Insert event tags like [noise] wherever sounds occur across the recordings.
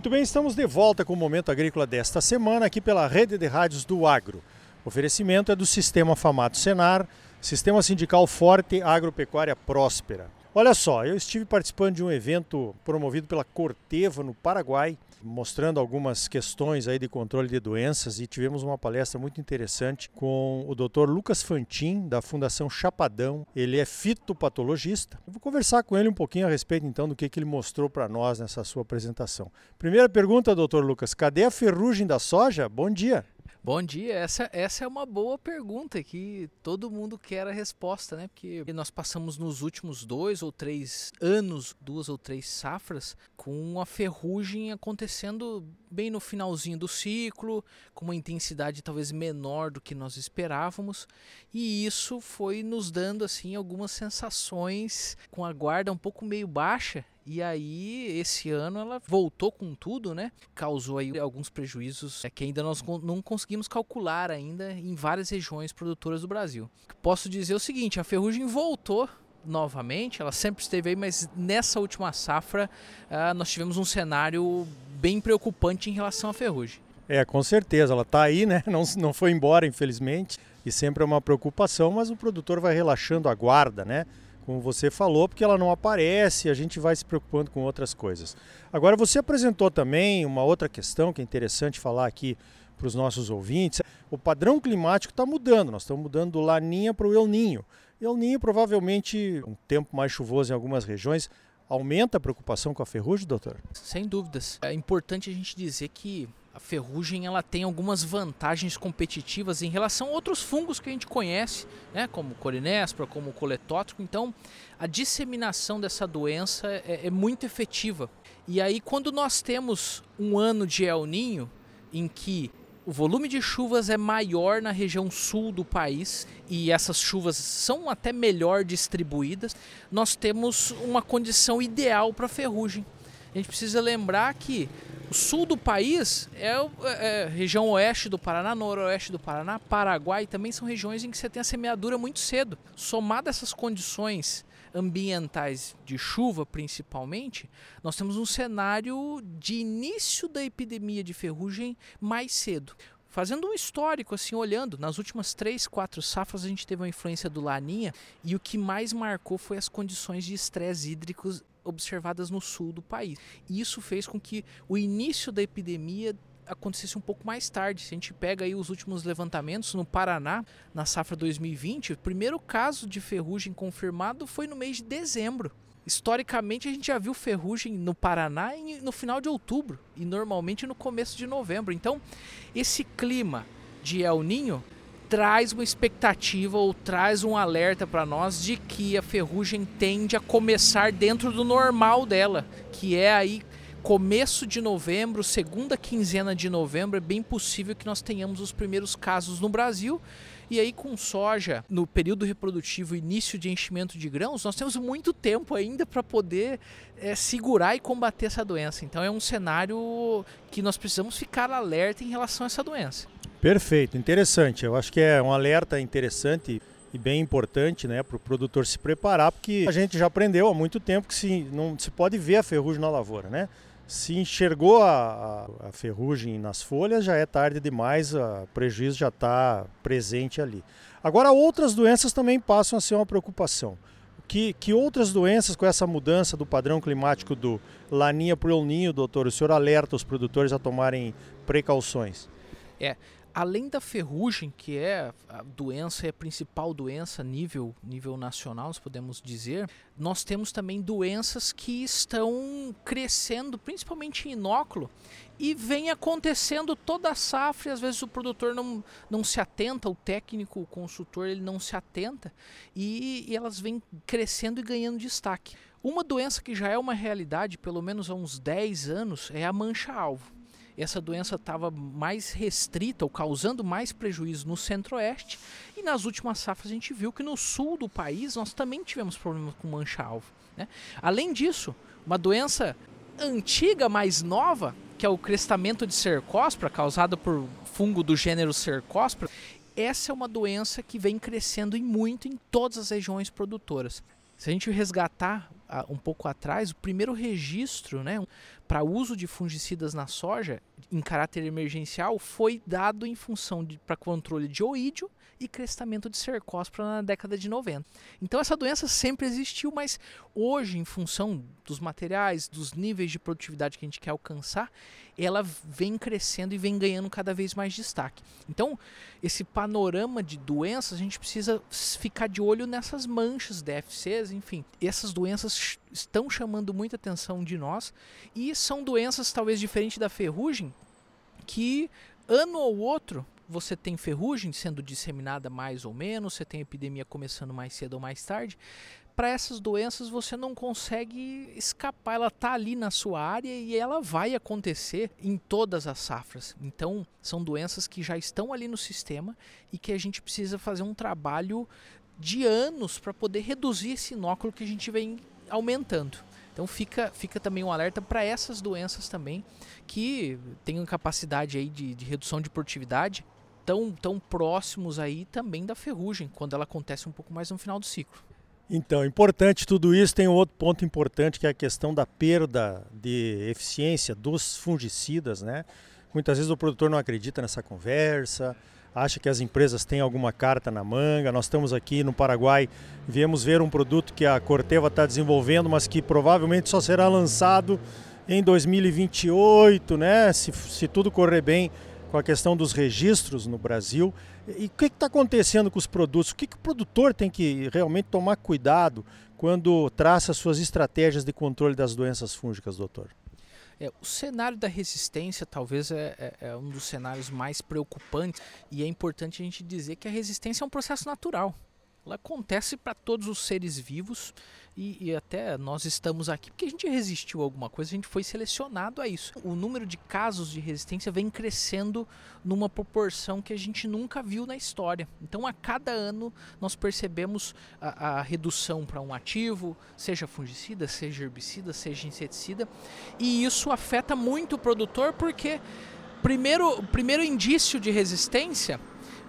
Muito bem, estamos de volta com o Momento Agrícola desta semana aqui pela Rede de Rádios do Agro. O oferecimento é do Sistema Famato Senar, Sistema Sindical Forte Agropecuária Próspera. Olha só, eu estive participando de um evento promovido pela Corteva no Paraguai, mostrando algumas questões aí de controle de doenças e tivemos uma palestra muito interessante com o Dr. Lucas Fantin da Fundação Chapadão. Ele é fitopatologista. Eu vou conversar com ele um pouquinho a respeito então do que, que ele mostrou para nós nessa sua apresentação. Primeira pergunta, Dr. Lucas, cadê a ferrugem da soja? Bom dia. Bom dia, essa, essa é uma boa pergunta que todo mundo quer a resposta, né? Porque nós passamos nos últimos dois ou três anos, duas ou três safras, com a ferrugem acontecendo bem no finalzinho do ciclo, com uma intensidade talvez menor do que nós esperávamos, e isso foi nos dando assim algumas sensações com a guarda um pouco meio baixa e aí, esse ano ela voltou com tudo, né? Causou aí alguns prejuízos é, que ainda nós não conseguimos calcular ainda em várias regiões produtoras do Brasil. Posso dizer o seguinte, a ferrugem voltou novamente, ela sempre esteve aí, mas nessa última safra uh, nós tivemos um cenário bem preocupante em relação à ferrugem. É, com certeza, ela está aí, né? [laughs] Não, não foi embora, infelizmente, e sempre é uma preocupação, mas o produtor vai relaxando a guarda, né? como você falou, porque ela não aparece, a gente vai se preocupando com outras coisas. Agora, você apresentou também uma outra questão que é interessante falar aqui para os nossos ouvintes. O padrão climático está mudando, nós estamos mudando do Laninha para o El Ninho. El Ninho, provavelmente, um tempo mais chuvoso em algumas regiões, aumenta a preocupação com a ferrugem, doutor? Sem dúvidas. É importante a gente dizer que a ferrugem ela tem algumas vantagens competitivas em relação a outros fungos que a gente conhece, né, como corinéspora, como coletótrico. Então, a disseminação dessa doença é, é muito efetiva. E aí, quando nós temos um ano de El Ninho, em que o volume de chuvas é maior na região sul do país e essas chuvas são até melhor distribuídas, nós temos uma condição ideal para ferrugem. A gente precisa lembrar que o sul do país é é, é, região oeste do Paraná, noroeste do Paraná, Paraguai também são regiões em que você tem a semeadura muito cedo. Somado essas condições ambientais de chuva, principalmente, nós temos um cenário de início da epidemia de ferrugem mais cedo. Fazendo um histórico, assim, olhando, nas últimas três, quatro safras a gente teve uma influência do Laninha e o que mais marcou foi as condições de estresse hídricos observadas no sul do país. E isso fez com que o início da epidemia acontecesse um pouco mais tarde. Se a gente pega aí os últimos levantamentos no Paraná, na safra 2020, o primeiro caso de ferrugem confirmado foi no mês de dezembro. Historicamente, a gente já viu ferrugem no Paraná no final de outubro e normalmente no começo de novembro. Então, esse clima de El Ninho traz uma expectativa ou traz um alerta para nós de que a ferrugem tende a começar dentro do normal dela, que é aí começo de novembro, segunda quinzena de novembro, é bem possível que nós tenhamos os primeiros casos no Brasil. E aí, com soja, no período reprodutivo, início de enchimento de grãos, nós temos muito tempo ainda para poder é, segurar e combater essa doença. Então, é um cenário que nós precisamos ficar alerta em relação a essa doença. Perfeito, interessante. Eu acho que é um alerta interessante e bem importante né, para o produtor se preparar, porque a gente já aprendeu há muito tempo que se, não se pode ver a ferrugem na lavoura. Né? Se enxergou a, a, ferrugem nas folhas, já é tarde demais, o prejuízo já está presente ali. Agora, outras doenças também passam a ser uma preocupação. Que, que outras doenças com essa mudança do padrão climático do Laninha para o El Ninho, doutor, o senhor alerta os produtores a tomarem precauções? É, além da ferrugem, que é a doença, é a principal doença nível, nível nacional, nós podemos dizer, nós temos também doenças que estão crescendo, principalmente em inóculo, e vem acontecendo toda a safra, e às vezes o produtor não, não se atenta, o técnico, o consultor, ele não se atenta, e, e elas vêm crescendo e ganhando destaque. Uma doença que já é uma realidade, pelo menos há uns 10 anos, é a mancha-alvo essa doença estava mais restrita ou causando mais prejuízo no centro-oeste. E nas últimas safras a gente viu que no sul do país nós também tivemos problemas com mancha-alvo. Né? Além disso, uma doença antiga, mais nova, que é o crestamento de cercóspora, causado por fungo do gênero cercóspora, essa é uma doença que vem crescendo em muito em todas as regiões produtoras. Se a gente resgatar uh, um pouco atrás, o primeiro registro né, para uso de fungicidas na soja em caráter emergencial foi dado em função para controle de oídio e crestamento de cercóspora na década de 90. Então essa doença sempre existiu, mas hoje, em função dos materiais, dos níveis de produtividade que a gente quer alcançar, ela vem crescendo e vem ganhando cada vez mais destaque. Então, esse panorama de doenças, a gente precisa ficar de olho nessas manchas DFCs, enfim. Essas doenças estão chamando muita atenção de nós e são doenças talvez diferente da ferrugem que ano ou outro você tem ferrugem sendo disseminada mais ou menos, você tem epidemia começando mais cedo ou mais tarde. Para essas doenças você não consegue escapar, ela está ali na sua área e ela vai acontecer em todas as safras. Então, são doenças que já estão ali no sistema e que a gente precisa fazer um trabalho de anos para poder reduzir esse inóculo que a gente vem aumentando. Então fica, fica também um alerta para essas doenças também que têm capacidade aí de, de redução de produtividade tão, tão próximos aí também da ferrugem, quando ela acontece um pouco mais no final do ciclo. Então, importante tudo isso, tem um outro ponto importante que é a questão da perda de eficiência dos fungicidas, né? Muitas vezes o produtor não acredita nessa conversa, acha que as empresas têm alguma carta na manga. Nós estamos aqui no Paraguai, viemos ver um produto que a Corteva está desenvolvendo, mas que provavelmente só será lançado em 2028, né? Se, se tudo correr bem com a questão dos registros no Brasil. E o que está acontecendo com os produtos? O que, que o produtor tem que realmente tomar cuidado quando traça suas estratégias de controle das doenças fúngicas, doutor? É, o cenário da resistência talvez é, é, é, um dos cenários mais preocupantes e é importante a gente dizer que a resistência é um processo natural. Ela acontece para todos os seres vivos e, e, até nós estamos aqui porque a gente resistiu a alguma coisa, a gente foi selecionado a isso. O número de casos de resistência vem crescendo numa proporção que a gente nunca viu na história. Então, a cada ano, nós percebemos a, a redução para um ativo, seja fungicida, seja herbicida, seja inseticida, e isso afeta muito o produtor porque, primeiro, primeiro indício de resistência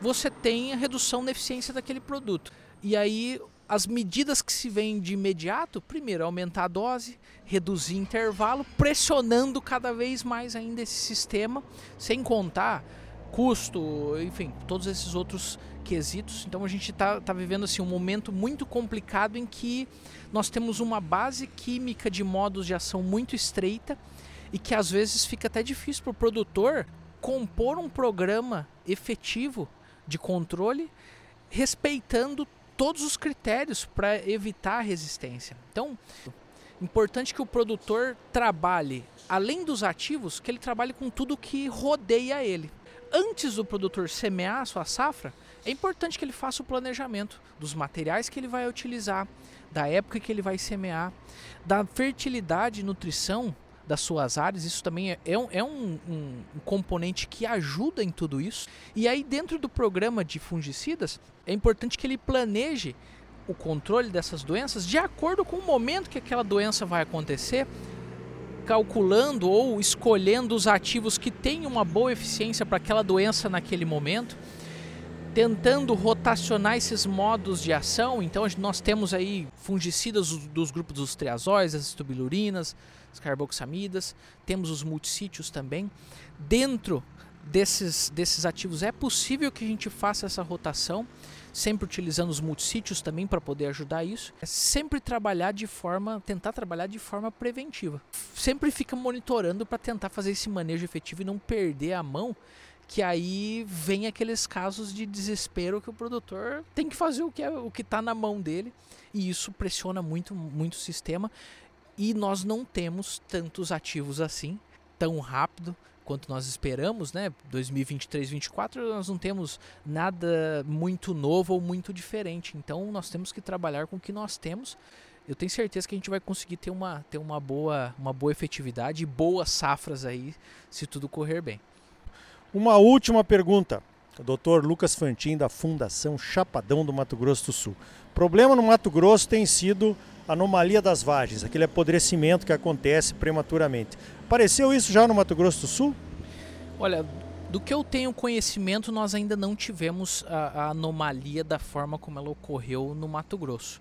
você tem a redução na eficiência daquele produto. E aí as medidas que se vêm de imediato, primeiro, aumentar a dose, reduzir intervalo, pressionando cada vez mais ainda esse sistema, sem contar custo, enfim, todos esses outros quesitos. Então a gente está tá vivendo assim um momento muito complicado em que nós temos uma base química de modos de ação muito estreita e que às vezes fica até difícil para o produtor compor um programa efetivo de controle respeitando todos os critérios para evitar a resistência. Então, importante que o produtor trabalhe, além dos ativos, que ele trabalhe com tudo que rodeia ele. Antes do produtor semear a sua safra, é importante que ele faça o planejamento dos materiais que ele vai utilizar, da época que ele vai semear, da fertilidade e nutrição das suas áreas. Isso também é, é, um, é um, um, componente que ajuda em tudo isso. E aí, dentro do programa de fungicidas, é importante que ele planeje o controle dessas doenças de acordo com o momento que aquela doença vai acontecer, calculando ou escolhendo os ativos que têm uma boa eficiência para aquela doença naquele momento, tentando rotacionar esses modos de ação. Então nós temos aí fungicidas dos grupos dos triazóis, as estubilurinas, as carboxamidas, temos os multissítios também. Dentro desses, desses ativos é possível que a gente faça essa rotação, sempre utilizando os multissítios também para poder ajudar isso. É sempre trabalhar de forma, tentar trabalhar de forma preventiva. Sempre fica monitorando para tentar fazer esse manejo efetivo e não perder a mão que aí vem aqueles casos de desespero que o produtor tem que fazer o que é o que está na mão dele e isso pressiona muito muito o sistema e nós não temos tantos ativos assim, tão rápido quanto nós esperamos, né? 2023, 2024 nós não temos nada muito novo ou muito diferente. Então nós temos que trabalhar com o que nós temos. Eu tenho certeza que a gente vai conseguir ter uma, ter uma, boa, uma boa efetividade e boas safras aí, se tudo correr bem. Uma última pergunta. Dr. Lucas Fantin, da Fundação Chapadão do Mato Grosso do Sul. Problema no Mato Grosso tem sido anomalia das vagens, aquele apodrecimento que acontece prematuramente. Apareceu isso já no Mato Grosso do Sul? Olha, do que eu tenho conhecimento, nós ainda não tivemos a, a anomalia da forma como ela ocorreu no Mato Grosso.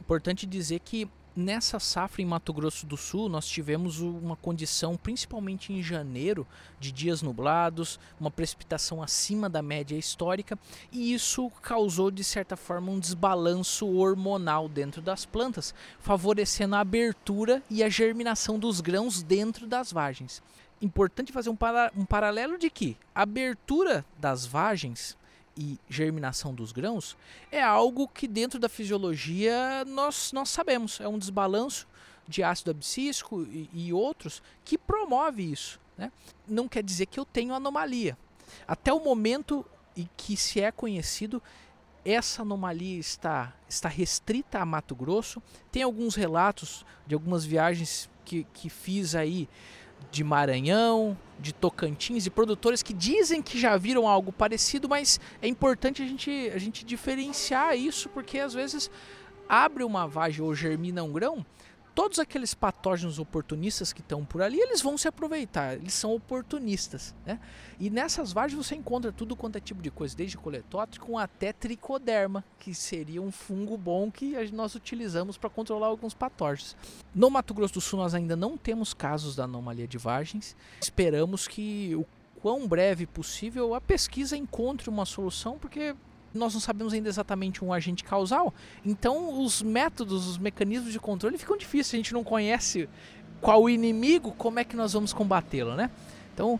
Importante dizer que nessa safra em Mato Grosso do Sul, nós tivemos uma condição, principalmente em janeiro, de dias nublados, uma precipitação acima da média histórica, e isso causou, de certa forma, um desbalanço hormonal dentro das plantas, favorecendo a abertura e a germinação dos grãos dentro das vagens. Importante fazer um, para, um paralelo de que a abertura das vagens e germinação dos grãos é algo que dentro da fisiologia nós, nós sabemos. É um desbalanço de ácido abscísico e, e outros que promove isso. Né? Não quer dizer que eu tenho anomalia. Até o momento em que se é conhecido, essa anomalia está, está restrita a Mato Grosso. Tem alguns relatos de algumas viagens que, que fiz aí de Maranhão, de Tocantins e produtores que dizem que já viram algo parecido, mas é importante a gente, a gente diferenciar isso porque às vezes abre uma vagem ou germina um grão todos aqueles patógenos oportunistas que estão por ali, eles vão se aproveitar, eles são oportunistas. Né? E nessas vagens você encontra tudo quanto é tipo de coisa, desde coletótrico até tricoderma, que seria um fungo bom que nós utilizamos para controlar alguns patógenos. No Mato Grosso do Sul nós ainda não temos casos da anomalia de vagens, esperamos que o quão breve possível a pesquisa encontre uma solução, porque nós não sabemos ainda exatamente um agente causal, então os métodos, os mecanismos de controle ficam difíceis. A gente não conhece qual o inimigo, como é que nós vamos combatê-lo, né? Então,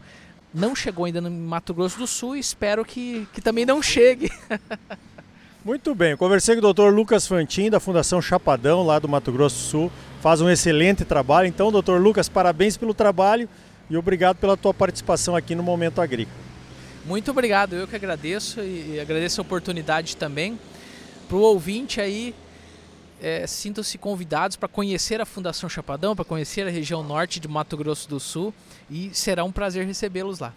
não chegou ainda no Mato Grosso do Sul e espero que, que também não chegue. [laughs] Muito bem, conversei com o Dr. Lucas Fantin, da Fundação Chapadão, lá do Mato Grosso do Sul. Faz um excelente trabalho. Então, Dr. Lucas, parabéns pelo trabalho e obrigado pela tua participação aqui no Momento Agrícola. Muito obrigado, eu que agradeço e agradeço a oportunidade também. Para o ouvinte aí, é, sintam-se convidados para conhecer a Fundação Chapadão, para conhecer a região norte de Mato Grosso do Sul e será um prazer recebê-los lá.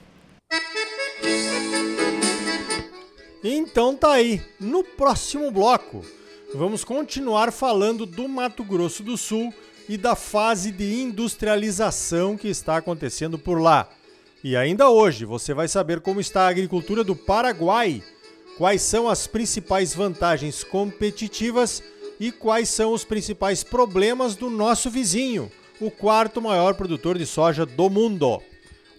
Então tá aí, no próximo bloco vamos continuar falando do Mato Grosso do Sul e da fase de industrialização que está acontecendo por lá. E ainda hoje você vai saber como está a agricultura do Paraguai, quais são as principais vantagens competitivas e quais são os principais problemas do nosso vizinho, o quarto maior produtor de soja do mundo.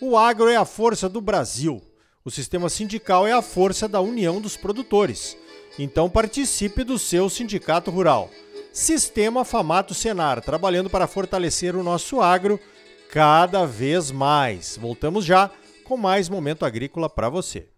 O agro é a força do Brasil. O sistema sindical é a força da união dos produtores. Então participe do seu sindicato rural. Sistema Famato Senar, trabalhando para fortalecer o nosso agro cada vez mais. Voltamos já com mais momento agrícola para você.